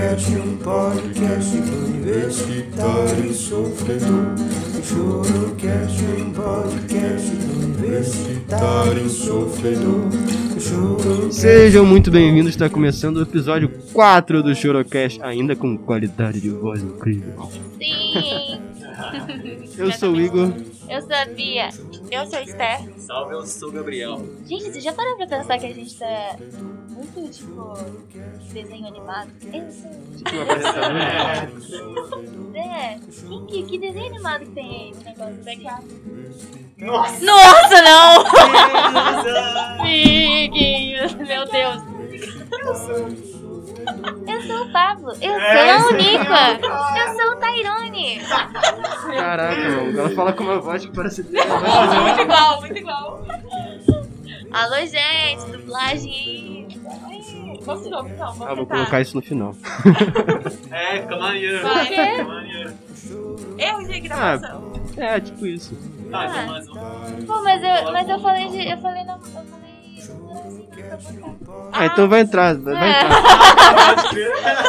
Chorocast, um podcast universitário sofredor. Chorocast, um podcast universitário sofredor. Sejam muito bem-vindos, está começando o episódio 4 do Chorocast, ainda com qualidade de voz incrível. Sim! Eu sou o Igor. Eu sou a Bia. Eu sou a Esther. Salve, eu sou o Gabriel. Gente, já parou pra pensar que a gente tá muito tipo desenho animado? Eu sou. É, que, que desenho animado que tem aí no negócio do backup? Nossa! Nossa, não! Amiguinhos, meu Deus. Eu sou o Pablo. Eu sou É, a isso aí. Unica. Eu sou o Tyrone. Caraca, mano, ela fala com uma voz que parece Muito igual, muito igual. Alô, gente, dublagem aí. Vamos de novo, então. Ah, vou colocar isso no final. É, fica maneiro. Fica maneiro. Erro de gravação. É, tipo isso. Tá, Ah. então mais um. Pô, mas eu, mas eu falei de. Eu falei na. Eu falei. Ah, então vai entrar, vai É. entrar.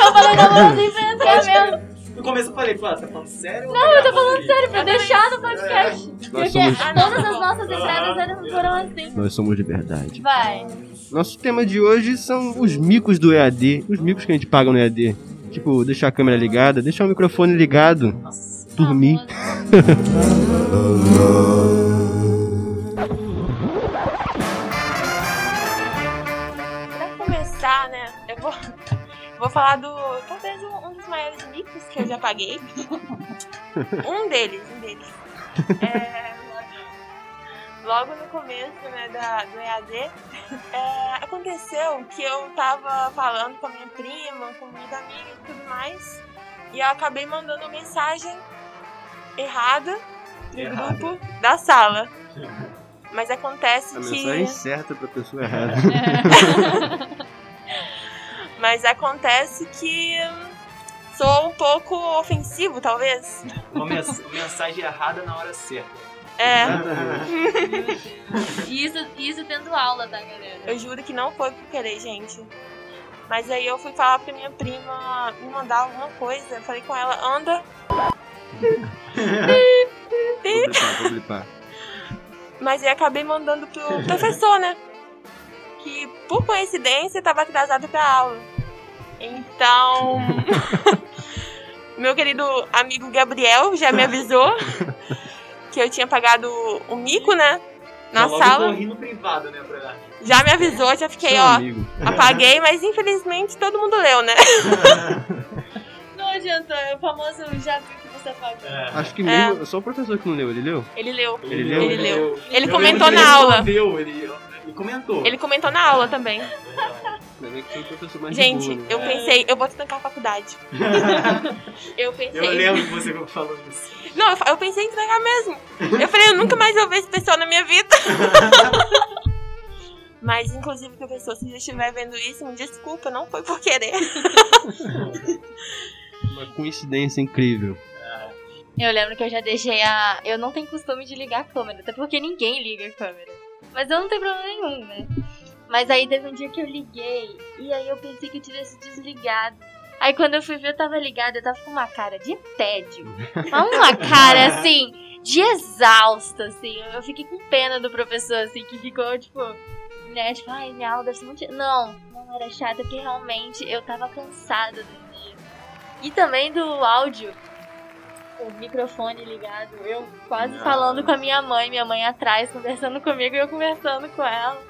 Eu falei na mãozinha pra entrar mesmo. Começo eu falei, pô, você tá falando sério? Não, eu tô falando sério, pra deixar no podcast. Nós Porque somos, todas as nossas entradas eram, foram assim. nós somos de verdade. Vai. Nosso tema de hoje são os micos do EAD. Os micos que a gente paga no EAD. Tipo, deixar a câmera ligada, deixar o microfone ligado, dormir. Pra começar, né, eu vou, vou falar do. talvez um dos maiores micos que eu já paguei. um deles, um deles. É, logo no começo né, da, do EAD, é, aconteceu que eu tava falando com a minha prima, com minhas amigas e tudo mais, e eu acabei mandando mensagem errada no Errada. grupo da sala. Mas acontece A que. mensagem certa pra pessoa errada. Mas acontece que sou um pouco ofensivo, talvez. Uma, mens- uma mensagem errada na hora certa. É, Isso, isso tendo aula, tá, galera? eu juro que não foi por querer, gente. Mas aí eu fui falar pra minha prima me mandar alguma coisa. Eu falei com ela, anda. Vou blipar, vou blipar. Mas aí acabei mandando pro professor, né? Que por coincidência tava atrasado pra aula. Então. meu querido amigo Gabriel já me avisou que eu tinha pagado o mico, né? Na Já sala. privado, né, pra... Já me avisou, já fiquei, Seu ó. amigo. Apaguei, mas infelizmente todo mundo leu, né? Não adianta, é o famoso já viu que você pagou. É. Acho que mesmo, só o professor que não leu, ele leu? Ele leu. Ele leu? Ele leu. Ele Eu comentou na ele aula. Ele, ele comentou. Ele comentou na aula também. Gente, boa, né? eu pensei, eu vou trancar a faculdade. Eu pensei. Eu lembro que você falou isso. Não, eu, pensei em entregar mesmo. Eu falei, eu nunca mais vou ver esse pessoal na minha vida. Mas, inclusive, professor, se já estiver vendo isso, me desculpa, não foi por querer. Uma coincidência incrível. Eu lembro que eu já deixei a. Eu não tenho costume de ligar a câmera, até porque ninguém liga a câmera. Mas eu não tenho problema nenhum, né? Mas aí teve um dia que eu liguei e aí eu pensei que eu tivesse desligado. Aí quando eu fui ver, eu tava ligada, eu tava com uma cara de tédio. Uma cara assim, de exausta, assim. Eu fiquei com pena do professor, assim, que ficou, tipo, né, tipo, ai, minha aula deve ser muito. Não, não era chata, porque realmente eu tava cansada do dia. E também do áudio o microfone ligado, eu quase falando com a minha mãe, minha mãe atrás conversando comigo e eu conversando com ela.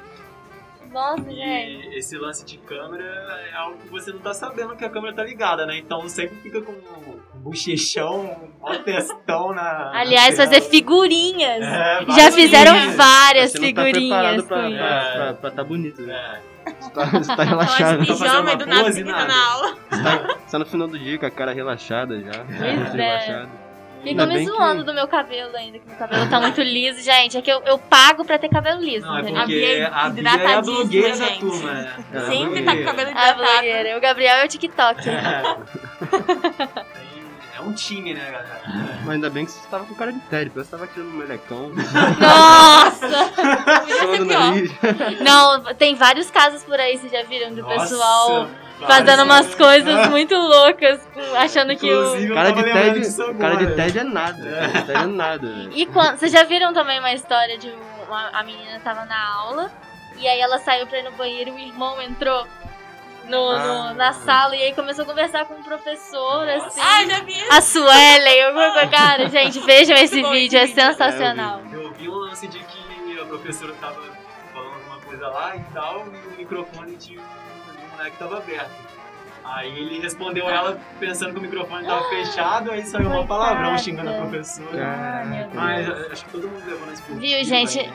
Nossa, gente. E esse lance de câmera é algo que você não tá sabendo que a câmera tá ligada, né? Então sempre fica com um bochechão, um testão na. Aliás, na fazer figurinhas. É, Já fizeram figurinhas. várias Você não tá preparado figurinhas pra, com isso. pra, pra, pra tá bonito, né? É. Você tá, você tá relaxado. Ela de Tá fazendo pijama e uma do nada pose, fica nada. na aula. Você tá, você tá no final do dia com a cara relaxada já. rosto é. relaxado. Ficam me bem que- zoando do meu cabelo ainda, que meu cabelo tá muito liso. Gente, é que eu, eu pago pra ter cabelo liso, Não, é Bia a Bia é a blogueira da gente. turma, né? É a Sempre tá com cabelo A hidratado. blogueira. O Gabriel é o TikTok. É um time, né, galera? Mas ainda bem que você tava com cara de tédio, você tava tirando um melecão. Nossa! Não, tem vários casos por aí, vocês já viram, do Nossa, pessoal fazendo umas coisas muito loucas, achando que o. Inclusive, eu Cara de TED, cara de. TED é nada. Cara de TED é nada. E quando, vocês já viram também uma história de uma, a menina tava na aula e aí ela saiu pra ir no banheiro e o irmão entrou no, no- Ah. na sala e aí começou a conversar com o professor, Nossa. assim. Ai, já vi. A Suelen, alguma coisa. Cara, gente, vejam esse bom vídeo, é esse vídeo. sensacional. Eu vi um lance de que a professora tava falando alguma coisa lá e tal, e o microfone um, um moleque tava aberto. Aí ele respondeu ela pensando que o microfone tava fechado, aí saiu um palavrão xingando a professora. Ah. Mas eh, acho que todo mundo levou na esportiva. Viu, gente? né?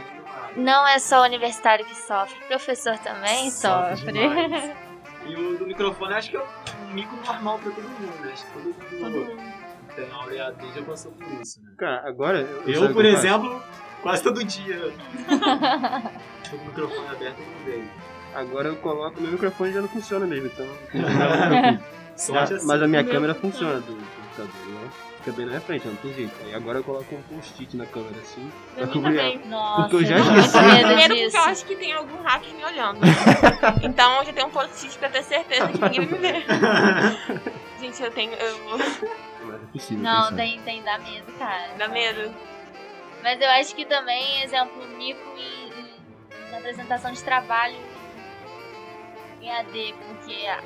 Não é só o universitário que sofre, o professor também Sofre sofre. E o do microfone acho que é um mico normal pra todo mundo, né? Acho que todo mundo que tem aula EAD já passou por isso, né? Cara, agora. eu- Eu, por exemplo, quase todo dia. Tô com o microfone aberto no meio. Agora eu coloco, meu microfone já não funciona mesmo, então. Sorte Já- assim. mas a minha câmera funciona do computador, né? Fica bem na minha frente, não tem jeito. Aí agora eu coloco um post-it na câmera assim. Pra cobrir ela. também. Nossa, Porque eu já esqueci. Primeiro porque eu acho que tem algum hacker me olhando. então eu já tenho um post-it pra ter certeza que ninguém vai me ver. Gente, eu tenho. Eu... Mas é possível. Não, tem, tem, dá medo, cara. Dá medo. Mas eu acho que também, exemplo, mico em, em- na apresentação de trabalho em AD, porque é,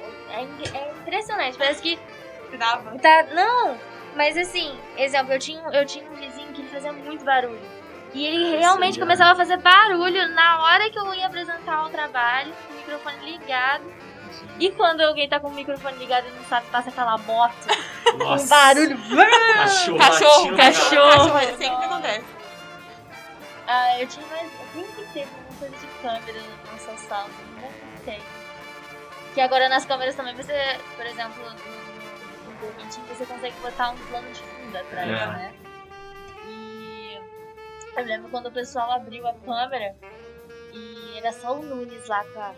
é impressionante, parece que Dava. tá. Não! Mas assim, exemplo, eu tinha, eu tinha um vizinho que ele fazia muito barulho. E ele realmente Sim, começava a fazer barulho na hora que eu ia apresentar o trabalho, com o microfone ligado. E quando alguém tá com o microfone ligado e não sabe, passa aquela moto, um Nossa. barulho. Cachorro, Cachorro, cachorro. Cachorro, é sempre acontece. Ah, eu tinha mais. Eu sempre teve uma coisa de câmera na nossa sala. Nunca tem. Que agora nas câmeras também você, por exemplo, no, no você consegue botar um plano de fundo atrás, É. né? E eu lembro quando o pessoal abriu a câmera e era só o Nunes lá com a,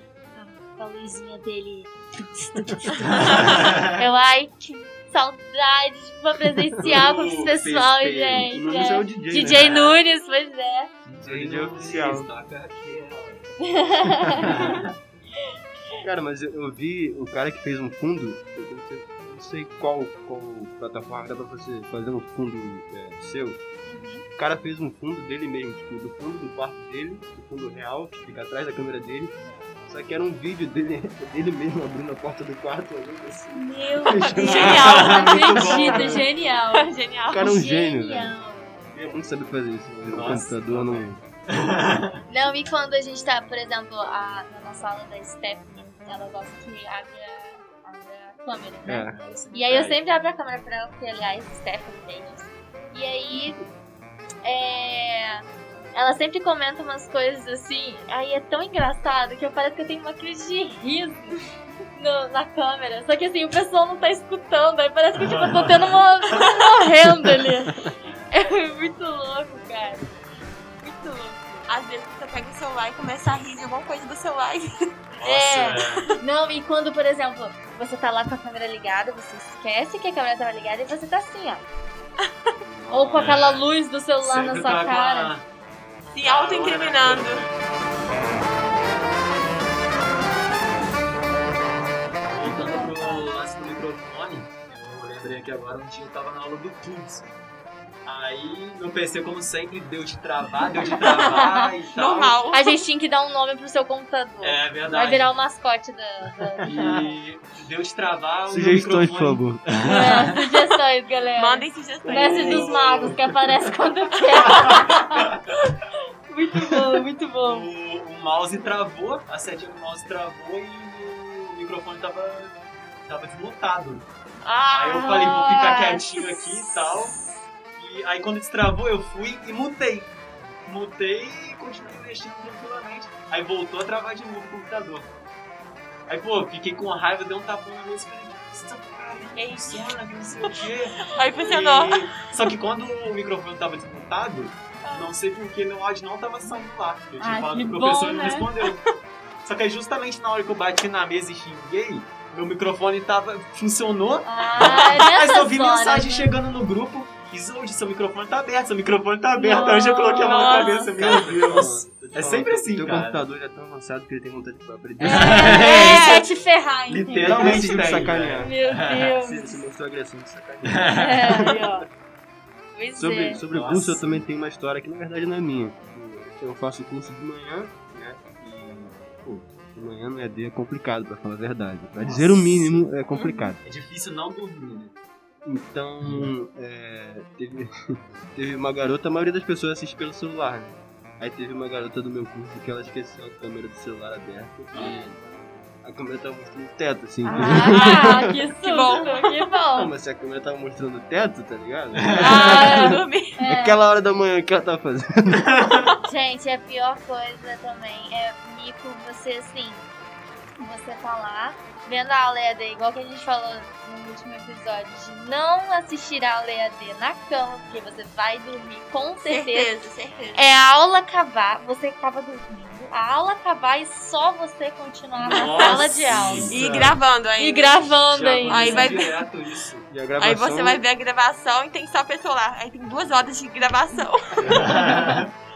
com a luzinha dele. eu, ai, que saudade de uma presencial com esse O pessoal, festeiro. gente. O Nunes é o DJ, DJ né? Nunes, pois é. DJ oficial. Cara, mas eu, eu vi um cara que fez um fundo, eu não sei, não sei qual, qual plataforma dá pra você fazer um fundo é, seu. O cara fez um fundo dele mesmo, tipo, do fundo do quarto dele, do fundo real, que fica atrás da câmera dele. Só que era um vídeo dele, dele mesmo abrindo a porta do quarto, olhando assim. Meu Genial. Muito bom, Acredito, né? genial. Genial. O cara é um gênio, velho. Genial. Queria muito saber fazer isso. mas O Nossa. computador não. Não, e quando a gente tá, por exemplo, a, na nossa aula da Stephanie, ela gosta que abre a, abre a câmera, né? É. E aí eu sempre abro a câmera pra ela, porque aliás, Stephanie beijos. E aí, é, ela sempre comenta umas coisas assim, aí é tão engraçado que eu parece que eu tenho uma crise de riso no- na câmera. Só que assim, o pessoal não tá escutando, aí parece que tipo, eu tô tendo uma. morrendo ali. É muito louco, cara. Muito louco. Às vezes você pega o celular e começa a rir de alguma coisa do celular. Nossa, é. Não, e quando, por exemplo, você tá lá com a câmera ligada, você esquece que a câmera tava ligada e você tá assim, ó. Ou com aquela luz do celular na Sempre sua tá cara. a- Se auto-incriminando. Voltando pro lance do microfone, eu lembrei aqui agora, um dia eu tava na aula do Tunes. Aí meu PC, como sempre, deu de travar, deu de travar e tal. Normal. A gente tinha que dar um nome pro seu computador. É verdade. Vai virar o mascote da. da... E deu de travar Sugestões, por microfone. favor. É, sugestões, galera. Mandem sugestões. Mestre dos magos, que aparece quando quer. muito bom, muito bom. O, o mouse travou, a setinha do mouse travou e o microfone tava, tava desmutado. Ah, Aí eu falei, vou ficar quietinho aqui e tal. E aí quando destravou, eu fui e mutei. Mutei e continuei mexendo tranquilamente. Aí voltou a travar de novo o computador. Aí, pô, fiquei com raiva, dei um tapão na mesa e Que isso? que não sei o quê. aí funcionou. E- Só que quando o microfone tava desmutado, não sei porque meu áudio não tava saindo lá. Eu tinha Ah, falado pro professor e não né? respondeu. Só que aí justamente na hora que eu bati na mesa e xinguei, meu microfone tava. funcionou. Ah, Mas eu vi horas, mensagem né? chegando no grupo. Isolde, seu microfone tá aberto, seu microfone tá aberto. Aí eu já coloquei a mão na Nossa. cabeça, meu Deus. Eu É sempre assim, Teu cara. computador já é tão avançado que ele tem vontade de aprender. É, é, é te ferrar, entendeu? Literalmente tem, sacanear. Meu Deus. Se, se mostrou agressivo de sacanear. É, aí, ó. Pois Sobre, é. sobre o Nossa. curso, eu também tenho uma história que na verdade não é minha. Eu faço curso de manhã, né? E, pô, de manhã no ED é complicado, pra falar a verdade. Pra dizer o mínimo, é complicado. É difícil não dormir, né? Então, é, teve, teve uma garota, a maioria das pessoas assiste pelo celular, né? Aí teve uma garota do meu curso que ela esqueceu a câmera do celular aberta e a câmera tava mostrando o teto, assim. Ah, que susto, que bom. Não, bom. mas se a câmera tava mostrando o teto, tá ligado? Ah, eu dormi. É. Aquela hora da manhã que ela tava fazendo. Gente, a pior coisa também é mico você assim. Você tá lá vendo a aula EAD, igual que a gente falou no último episódio, de não assistir a aula EAD na cama, porque você vai dormir com certeza. Certeza, certeza. É a aula acabar, você tava dormindo, a aula acabar e só você continuar na Nossa. sala de aula. E gravando ainda. E gravando Já ainda. Aí vai- direto isso. E a gravação, Aí você vai ver a gravação e tem só a pessoa lá. Aí tem duas horas de gravação.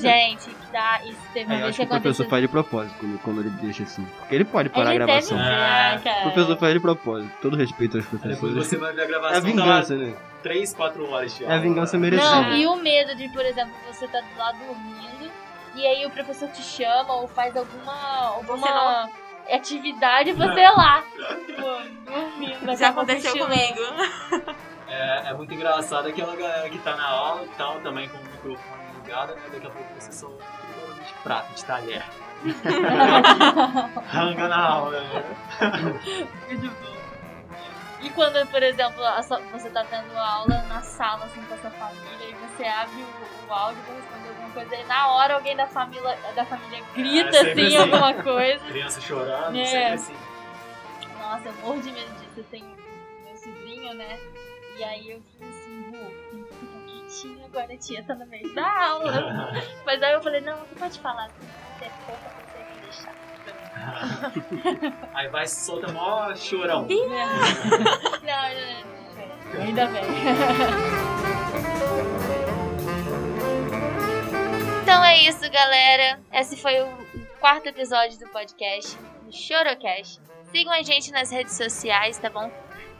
Gente, que dá. Isso teve uma Aí eu vez acho que que o professor aconteceu. faz de propósito quando, quando ele deixa assim. Porque ele pode parar Ele a deve gravação. ver, Ah, cara. O professor faz de propósito. Todo respeito aos Depois professores. você vai ver a É a gravação. vingança, né? Tá lá 3, 4 horas de É a aula. vingança merecida. Não, e o medo de, por exemplo, você tá lá dormindo e aí o professor te chama ou faz alguma, Você alguma atividade e você é lá. tipo, dormindo. Já aconteceu comigo. É, é muito engraçado aquela galera que tá na aula e tal, também com o microfone ligado, né? Daqui a pouco você só de prato, de talher. Ranga na aula, né? Muito bom. E quando, por exemplo, sua- você tá tendo aula na sala assim com a sua família e você abre o, o áudio pra responder alguma coisa e na hora alguém da família, da família grita É, assim, assim. alguma coisa. Criança chorando, É. sempre assim. Nossa, eu morro de medo disso. Eu tenho meu sobrinho, né? E aí eu tem agora, a tia tá no meio da aula. Mas aí eu falei, não, você pode falar assim, se é pouca você vai deixar. Aí vai solta mó chorão. Não, não, não, não, ainda bem. Então é isso, galera. Esse foi o quarto episódio do podcast, do Chorocast. Sigam a gente nas redes sociais, tá bom?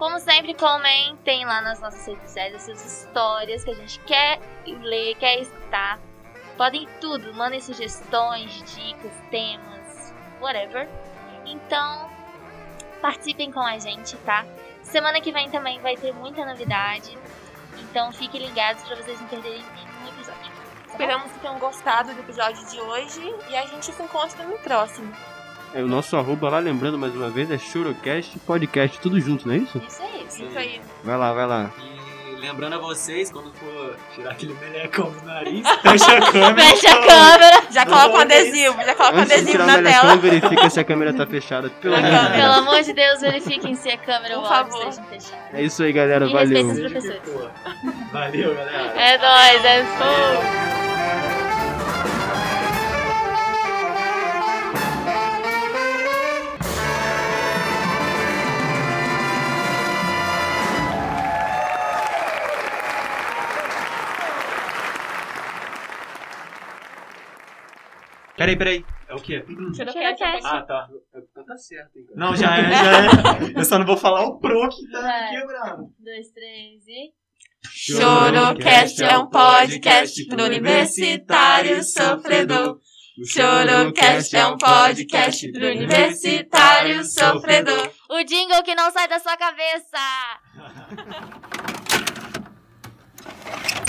Como sempre, comentem lá nas nossas redes sociais as suas histórias que a gente quer ler, quer escutar. Podem tudo, mandem sugestões, dicas, temas, whatever. Então, participem com a gente, tá? Semana que vem também vai ter muita novidade. Então fiquem ligados pra vocês não perderem nenhum episódio. Tá? Esperamos que tenham gostado do episódio de hoje e a gente se encontra no próximo. É, o nosso arroba lá, lembrando mais uma vez, é Churocast Podcast, tudo junto, não é isso? Isso aí. isso. Aí. Vai lá, vai lá. E lembrando a vocês, quando for tirar aquele melecão do nariz, fecha a câmera. Fecha a câmera. Já coloca o adesivo, já coloca o Antes de adesivo tirar o na melecão, tela. verifica se a câmera tá fechada. Pelo amor de câmera. Pelo Deus. amor de Deus, verifiquem se a câmera ou Por o áudio favor. estejam fechados. É isso aí, galera. E Valeu. respeitem os o professores. Valeu, galera. É nóis, é fogo. Peraí, peraí. É o quê? Chorocast. Ah, tá. Então tá certo, hein, cara. Não, já é, já é. Eu só não vou falar o pro que tá Vai. me quebrando. Um, dois, três e. Chorocast é um podcast pro universitário sofredor. Chorocast é um podcast pro universitário sofredor. O jingle que não sai da sua cabeça!